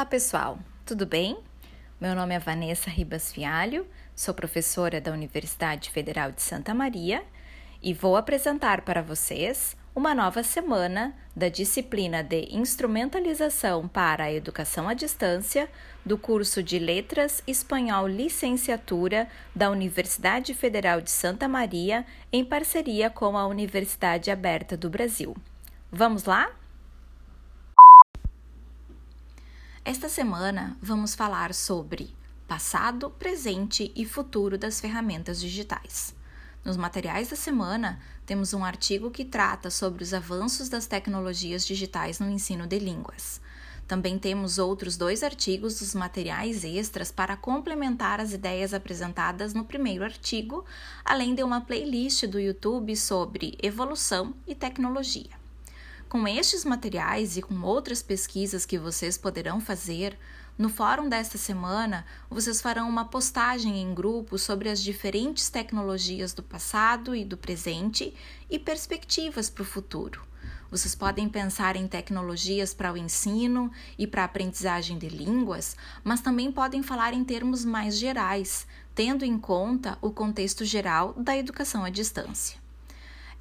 Olá, pessoal, tudo bem? Meu nome é Vanessa Ribas Fialho, sou professora da Universidade Federal de Santa Maria e vou apresentar para vocês uma nova semana da disciplina de Instrumentalização para a Educação à Distância do curso de Letras Espanhol Licenciatura da Universidade Federal de Santa Maria, em parceria com a Universidade Aberta do Brasil. Vamos lá? Esta semana vamos falar sobre passado, presente e futuro das ferramentas digitais. Nos materiais da semana, temos um artigo que trata sobre os avanços das tecnologias digitais no ensino de línguas. Também temos outros dois artigos dos materiais extras para complementar as ideias apresentadas no primeiro artigo, além de uma playlist do YouTube sobre evolução e tecnologia. Com estes materiais e com outras pesquisas que vocês poderão fazer, no fórum desta semana vocês farão uma postagem em grupo sobre as diferentes tecnologias do passado e do presente e perspectivas para o futuro. Vocês podem pensar em tecnologias para o ensino e para a aprendizagem de línguas, mas também podem falar em termos mais gerais, tendo em conta o contexto geral da educação à distância.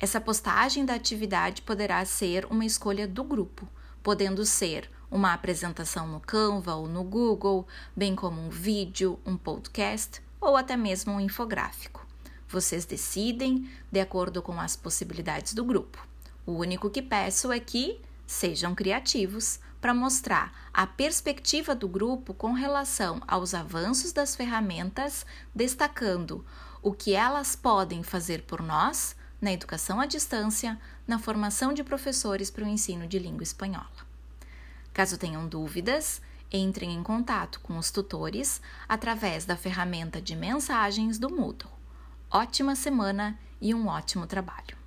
Essa postagem da atividade poderá ser uma escolha do grupo, podendo ser uma apresentação no Canva ou no Google, bem como um vídeo, um podcast ou até mesmo um infográfico. Vocês decidem de acordo com as possibilidades do grupo. O único que peço é que sejam criativos para mostrar a perspectiva do grupo com relação aos avanços das ferramentas, destacando o que elas podem fazer por nós na educação à distância, na formação de professores para o ensino de língua espanhola. Caso tenham dúvidas, entrem em contato com os tutores através da ferramenta de mensagens do Moodle. Ótima semana e um ótimo trabalho!